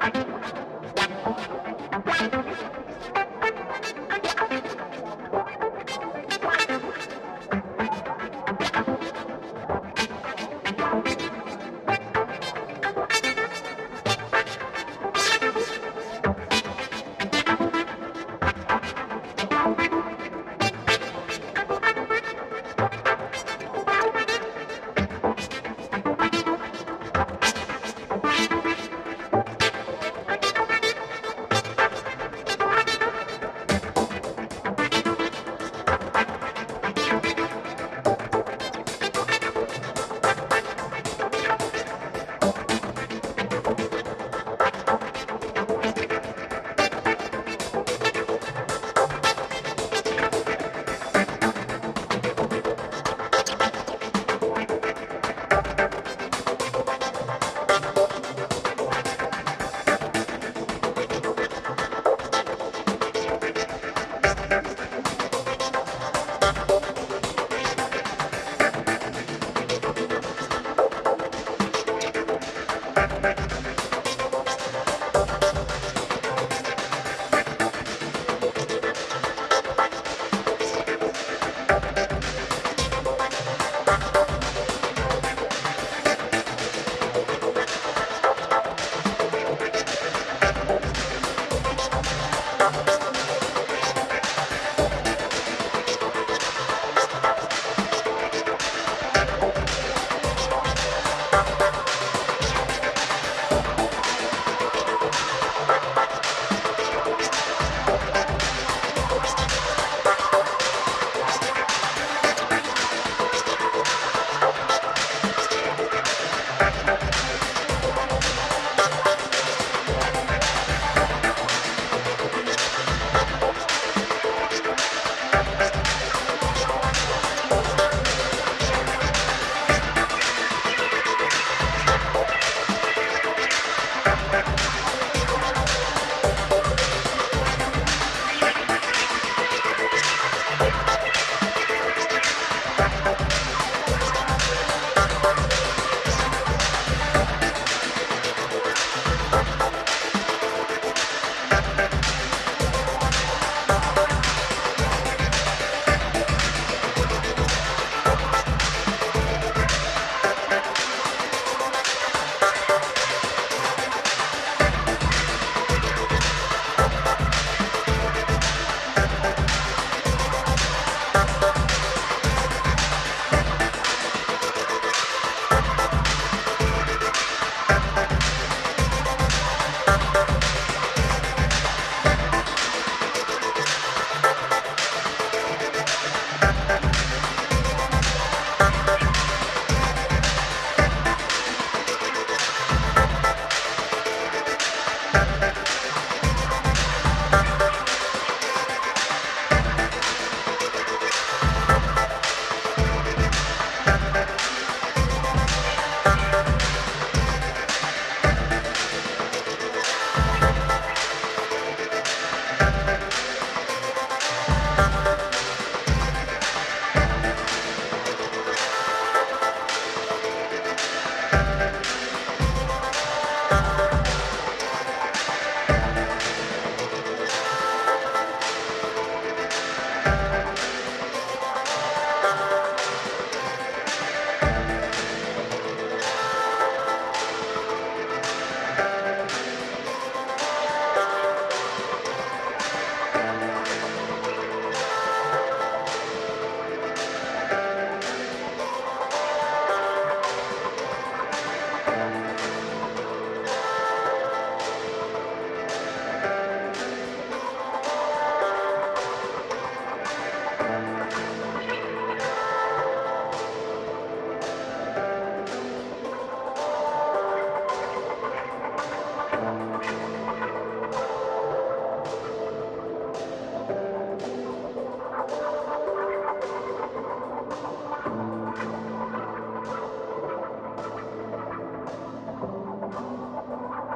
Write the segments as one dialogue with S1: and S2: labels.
S1: Thank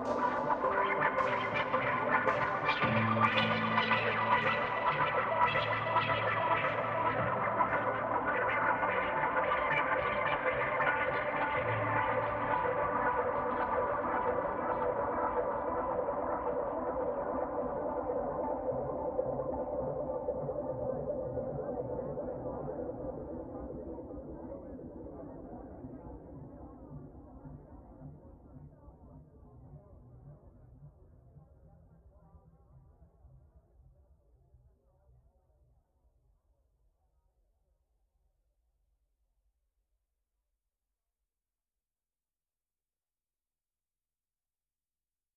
S1: you